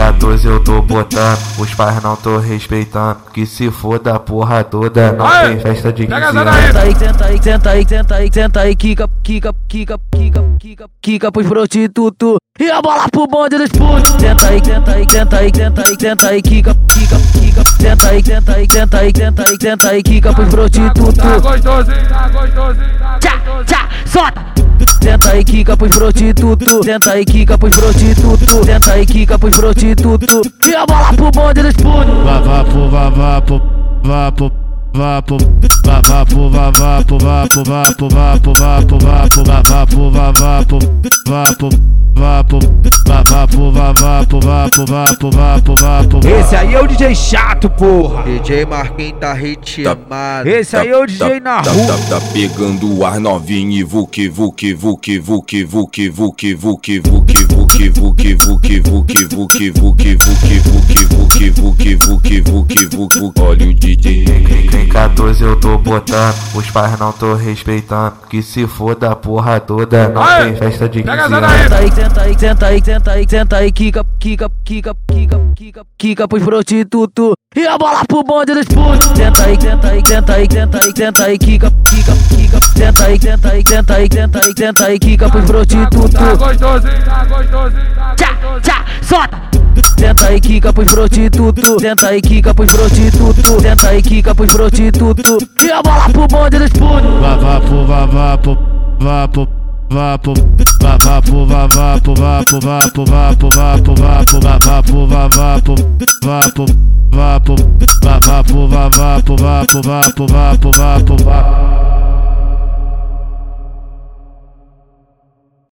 Tem 14 eu tô botando, os pais não tô respeitando. Que se foda a porra toda, não Aê, tem festa de 15 pega essa anos. daí. Senta aí, senta aí, senta aí, senta aí, quica, quica, quica, quica, quica, quica pros prostitutos. E a bola pro bonde dos putos. Senta aí, senta aí, senta aí, senta aí, senta aí, quica, quica, quica. Senta aí, senta aí, senta aí, senta aí, senta aí, quica pros prostitutos. Tá gostosinho, tá gostosinho, tá Tchá, gostosinho. tchá, solta! Senta aí, quica pros prostitutos. Senta aí, quica pros prostitutos. Senta aí, quica pros prostitutos. E a bola pro bonde dos putos. Vavapo, vavapo, vapo, vapo, vavapo, vavapo, vapo, vapo, vapo, vapo, vapo, vavapo, vavapo, vapo, vapo, vavapo, vavapo, vapo, vapo, vapo, vapo. Esse aí é o DJ chato, porra. DJ Marquinhos tá ritmado. Esse aí é o DJ na tá, rua. tá, tá pegando o ar novinho e vuque, vuque, vuque, vuque, vuque, vuque, vuque, vuque, vuque, vuque, vuque, vuque, vuque, vuque, vuque, vuque, vuque, vuque, vuque, vuque, vuque, olha o DJ. Tem 14 eu tô botando, os pais não tô respeitando. Que se foda a porra toda, não tem festa de 15 pega essa anos. Senta aí, senta aí, senta aí, senta aí, senta aí, quica, quica, quica, quica, quica, quica pros prostitutos. E a bola pro bonde dos putos. Senta aí, senta aí, senta aí, senta aí, senta aí, quica, quica, quica. Senta aí, senta aí, senta aí, senta aí, senta aí, quica pros prostitutos. Tá gostosinho, tá gostosinho, tá Tchá, gostosinho. tchá, solta! Senta aí, quica pros prostitutos. Senta aí, quica pros prostitutos. Senta aí, quica pros prostitutos. E a bola pro bonde dos putos. Vavapo, vavapo, vapo, vapo, vavapo, vavapo, vapo, vapo, vapo, vapo, vapo, vavapo, vavapo, vapo, vapo, vavapo, vavapo, vapo, vapo, vapo, vapo, vapo.